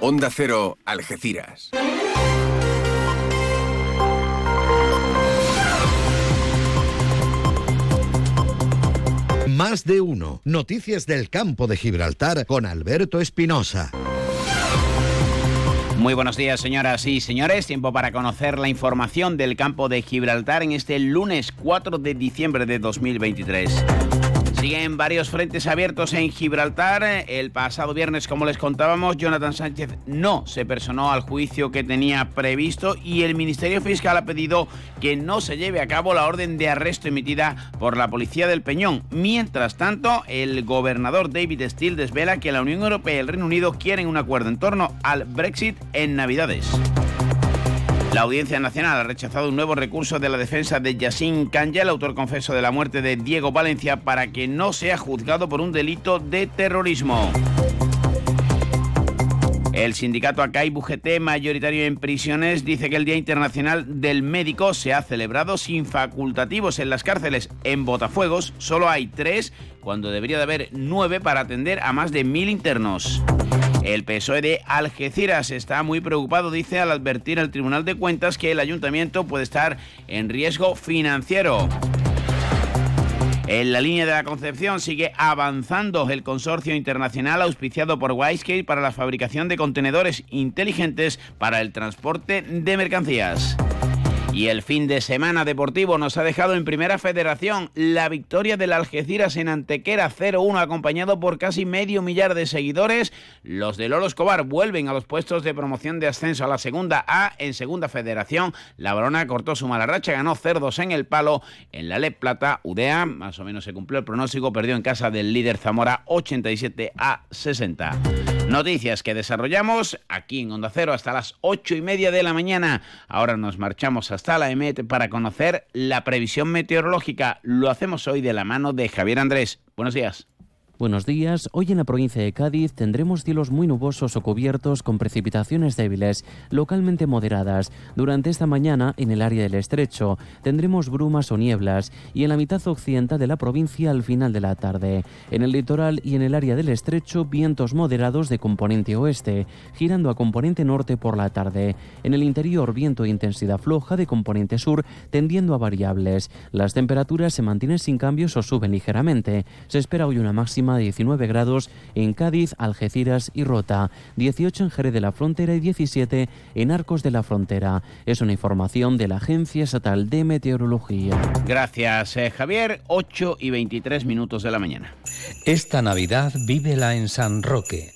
Onda Cero, Algeciras. Más de uno. Noticias del campo de Gibraltar con Alberto Espinosa. Muy buenos días, señoras y señores. Tiempo para conocer la información del campo de Gibraltar en este lunes 4 de diciembre de 2023. Siguen varios frentes abiertos en Gibraltar. El pasado viernes, como les contábamos, Jonathan Sánchez no se personó al juicio que tenía previsto y el Ministerio Fiscal ha pedido que no se lleve a cabo la orden de arresto emitida por la Policía del Peñón. Mientras tanto, el gobernador David Steele desvela que la Unión Europea y el Reino Unido quieren un acuerdo en torno al Brexit en Navidades. La Audiencia Nacional ha rechazado un nuevo recurso de la defensa de Yassin Kanya, el autor confeso de la muerte de Diego Valencia, para que no sea juzgado por un delito de terrorismo. El sindicato ACAI UGT, mayoritario en prisiones, dice que el Día Internacional del Médico se ha celebrado sin facultativos en las cárceles. En Botafuegos solo hay tres, cuando debería de haber nueve para atender a más de mil internos. El PSOE de Algeciras está muy preocupado, dice, al advertir al Tribunal de Cuentas que el ayuntamiento puede estar en riesgo financiero. En la línea de la Concepción sigue avanzando el consorcio internacional auspiciado por Wisecake para la fabricación de contenedores inteligentes para el transporte de mercancías. Y el fin de semana deportivo nos ha dejado en primera federación la victoria del Algeciras en Antequera 0-1 acompañado por casi medio millar de seguidores. Los de Lolo Escobar vuelven a los puestos de promoción de ascenso a la segunda A en segunda federación. La Barona cortó su mala racha, ganó cerdos en el palo. En la Le Plata, Udea, más o menos se cumplió el pronóstico, perdió en casa del líder Zamora 87 a 60. Noticias que desarrollamos aquí en Onda Cero hasta las ocho y media de la mañana. Ahora nos marchamos hasta la EMET para conocer la previsión meteorológica. Lo hacemos hoy de la mano de Javier Andrés. Buenos días. Buenos días. Hoy en la provincia de Cádiz tendremos cielos muy nubosos o cubiertos con precipitaciones débiles, localmente moderadas. Durante esta mañana, en el área del estrecho, tendremos brumas o nieblas y en la mitad occidental de la provincia al final de la tarde. En el litoral y en el área del estrecho, vientos moderados de componente oeste, girando a componente norte por la tarde. En el interior, viento de intensidad floja de componente sur, tendiendo a variables. Las temperaturas se mantienen sin cambios o suben ligeramente. Se espera hoy una máxima de 19 grados en Cádiz, Algeciras y Rota, 18 en Jerez de la Frontera y 17 en Arcos de la Frontera. Es una información de la Agencia Estatal de Meteorología. Gracias, eh, Javier. 8 y 23 minutos de la mañana. Esta Navidad vívela en San Roque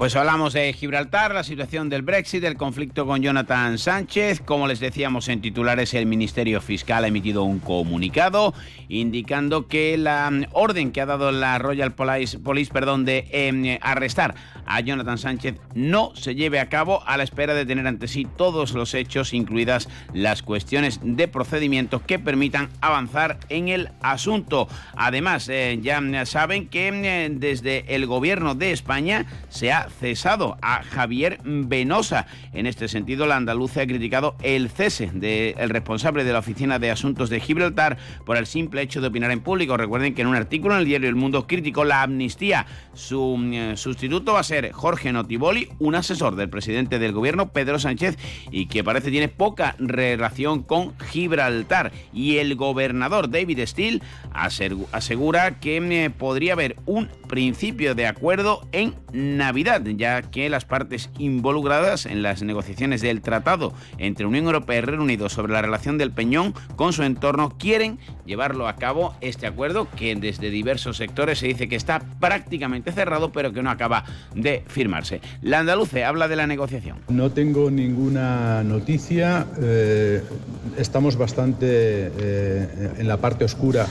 Pues hablamos de Gibraltar, la situación del Brexit, el conflicto con Jonathan Sánchez. Como les decíamos en titulares, el Ministerio Fiscal ha emitido un comunicado indicando que la orden que ha dado la Royal Police, perdón, de em, arrestar a Jonathan Sánchez no se lleve a cabo a la espera de tener ante sí todos los hechos, incluidas las cuestiones de procedimiento que permitan avanzar en el asunto. Además, eh, ya saben que eh, desde el gobierno de España se ha cesado a Javier Venosa. En este sentido, la andaluza ha criticado el cese del responsable de la Oficina de Asuntos de Gibraltar por el simple hecho de opinar en público. Recuerden que en un artículo en el diario El Mundo criticó la amnistía. Su eh, sustituto va a ser Jorge Notiboli, un asesor del presidente del gobierno, Pedro Sánchez, y que parece tiene poca relación con Gibraltar. Y el gobernador David Steele asegura que eh, podría haber un principio de acuerdo en Navidad, ya que las partes involucradas en las negociaciones del tratado entre Unión Europea y Reino Unido sobre la relación del Peñón con su entorno quieren llevarlo a cabo este acuerdo que desde diversos sectores se dice que está prácticamente cerrado pero que no acaba de firmarse. La andaluce habla de la negociación. No tengo ninguna noticia, eh, estamos bastante eh, en la parte oscura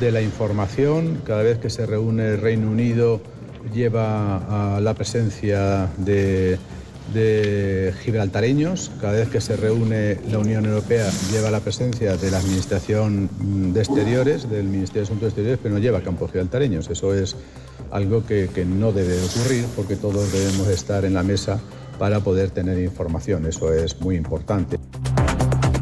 de la información. Cada vez que se reúne el Reino Unido lleva a la presencia de gibraltareños. Cada vez que se reúne la Unión Europea lleva la presencia de la Administración de Exteriores, del Ministerio de Asuntos Exteriores, pero no lleva campos gibraltareños. Eso es algo que, que no debe ocurrir porque todos debemos estar en la mesa para poder tener información. Eso es muy importante.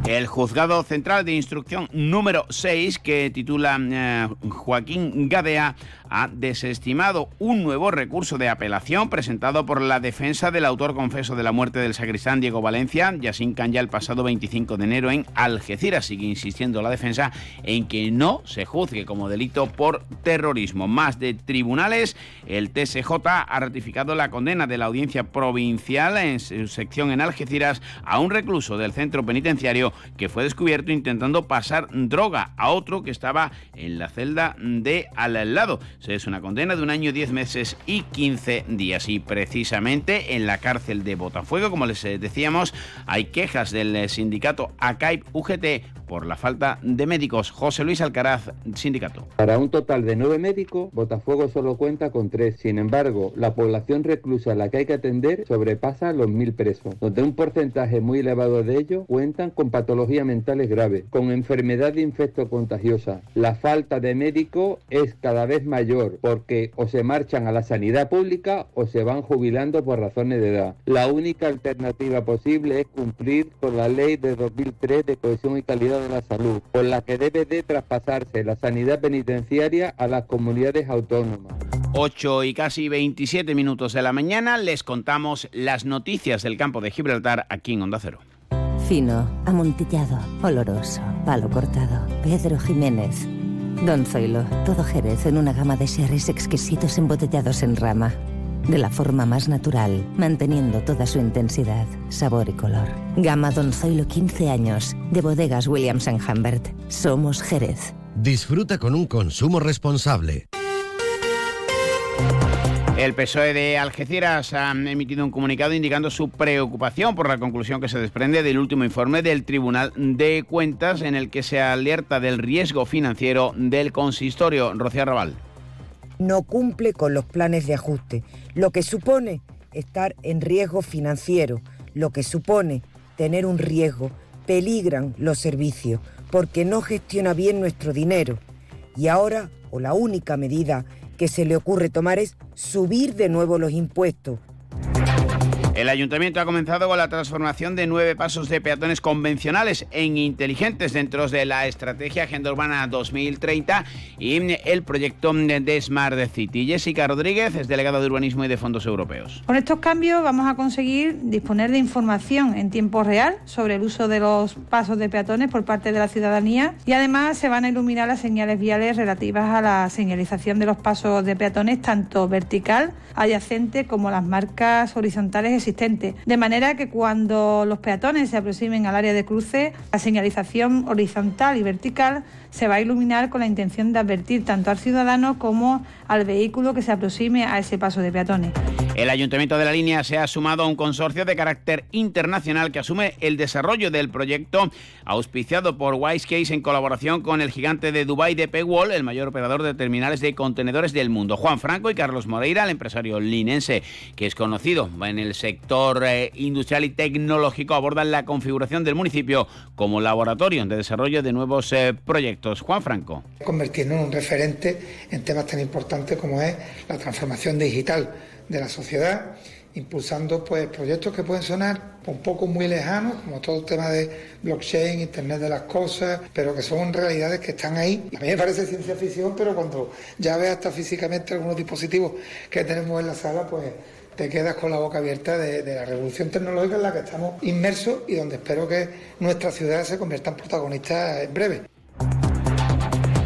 El juzgado central de instrucción número 6, que titula eh, Joaquín Gadea, ha desestimado un nuevo recurso de apelación presentado por la defensa del autor confeso de la muerte del sacristán Diego Valencia, Yassin Kanya, el pasado 25 de enero en Algeciras. Sigue insistiendo la defensa en que no se juzgue como delito por terrorismo. Más de tribunales, el TSJ ha ratificado la condena de la audiencia provincial en su sección en Algeciras a un recluso del centro penitenciario que fue descubierto intentando pasar droga a otro que estaba en la celda de al lado. Es una condena de un año, 10 meses y 15 días. Y precisamente en la cárcel de Botafuego, como les eh, decíamos, hay quejas del eh, sindicato ACAIP UGT por la falta de médicos. José Luis Alcaraz, sindicato. Para un total de nueve médicos, Botafuego solo cuenta con tres. Sin embargo, la población reclusa a la que hay que atender sobrepasa los mil presos, donde un porcentaje muy elevado de ellos cuentan con patologías mentales graves, con enfermedad infecto contagiosa. La falta de médicos es cada vez mayor porque o se marchan a la sanidad pública o se van jubilando por razones de edad. La única alternativa posible es cumplir con la ley de 2003 de cohesión y calidad de la salud, por la que debe de traspasarse la sanidad penitenciaria a las comunidades autónomas. 8 y casi 27 minutos de la mañana les contamos las noticias del campo de Gibraltar aquí en Onda Cero. Fino, amontillado, oloroso, palo cortado. Pedro Jiménez. Don Zoilo, todo Jerez en una gama de sherries exquisitos embotellados en rama. De la forma más natural, manteniendo toda su intensidad, sabor y color. Gama Don Zoilo 15 años, de bodegas Williams ⁇ Humbert. Somos Jerez. Disfruta con un consumo responsable. El PSOE de Algeciras ha emitido un comunicado indicando su preocupación por la conclusión que se desprende del último informe del Tribunal de Cuentas en el que se alerta del riesgo financiero del consistorio. Rocío Raval. No cumple con los planes de ajuste, lo que supone estar en riesgo financiero, lo que supone tener un riesgo, peligran los servicios porque no gestiona bien nuestro dinero. Y ahora, o la única medida que se le ocurre tomar es subir de nuevo los impuestos. El ayuntamiento ha comenzado con la transformación de nueve pasos de peatones convencionales en inteligentes dentro de la estrategia Agenda Urbana 2030 y el proyecto de Smart City. Jessica Rodríguez es delegada de Urbanismo y de Fondos Europeos. Con estos cambios vamos a conseguir disponer de información en tiempo real sobre el uso de los pasos de peatones por parte de la ciudadanía y además se van a iluminar las señales viales relativas a la señalización de los pasos de peatones tanto vertical, adyacente como las marcas horizontales de manera que cuando los peatones se aproximen al área de cruce, la señalización horizontal y vertical se va a iluminar con la intención de advertir tanto al ciudadano como al vehículo que se aproxime a ese paso de peatones. El Ayuntamiento de la Línea se ha sumado a un consorcio de carácter internacional que asume el desarrollo del proyecto auspiciado por Wisecase en colaboración con el gigante de Dubai de Paywall, el mayor operador de terminales de contenedores del mundo. Juan Franco y Carlos Moreira, el empresario linense que es conocido en el sector eh, industrial y tecnológico, abordan la configuración del municipio como laboratorio de desarrollo de nuevos eh, proyectos. Juan Franco. Convirtiendo en un referente en temas tan importantes como es la transformación digital de la sociedad, impulsando pues proyectos que pueden sonar un poco muy lejanos, como todo el tema de blockchain, Internet de las cosas, pero que son realidades que están ahí. A mí me parece ciencia ficción, pero cuando ya ves hasta físicamente algunos dispositivos que tenemos en la sala, pues te quedas con la boca abierta de, la revolución tecnológica en la que estamos inmersos y donde espero que nuestra ciudad se convierta en protagonista en breve.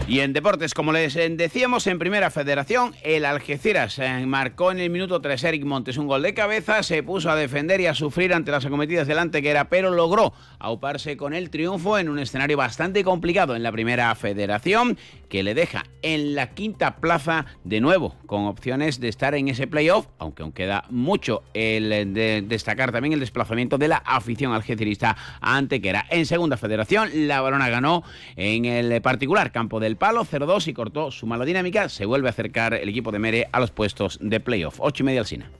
Y en deportes, como les eh, decíamos en Primera Federación, el Algeciras eh, marcó en el minuto 3 Eric Montes. Un gol de cabeza, se puso a defender y a sufrir ante las acometidas delante que era, pero logró auparse con el triunfo en un escenario bastante complicado en la Primera Federación, que le deja en la quinta plaza de nuevo, con opciones de estar en ese playoff, aunque aún queda mucho el eh, de destacar también el desplazamiento de la afición algecirista ante que era en Segunda Federación, la Barona ganó en el particular campo del palo 0-2 y cortó su mala dinámica. Se vuelve a acercar el equipo de Mere a los puestos de playoff. 8 y media al Sina.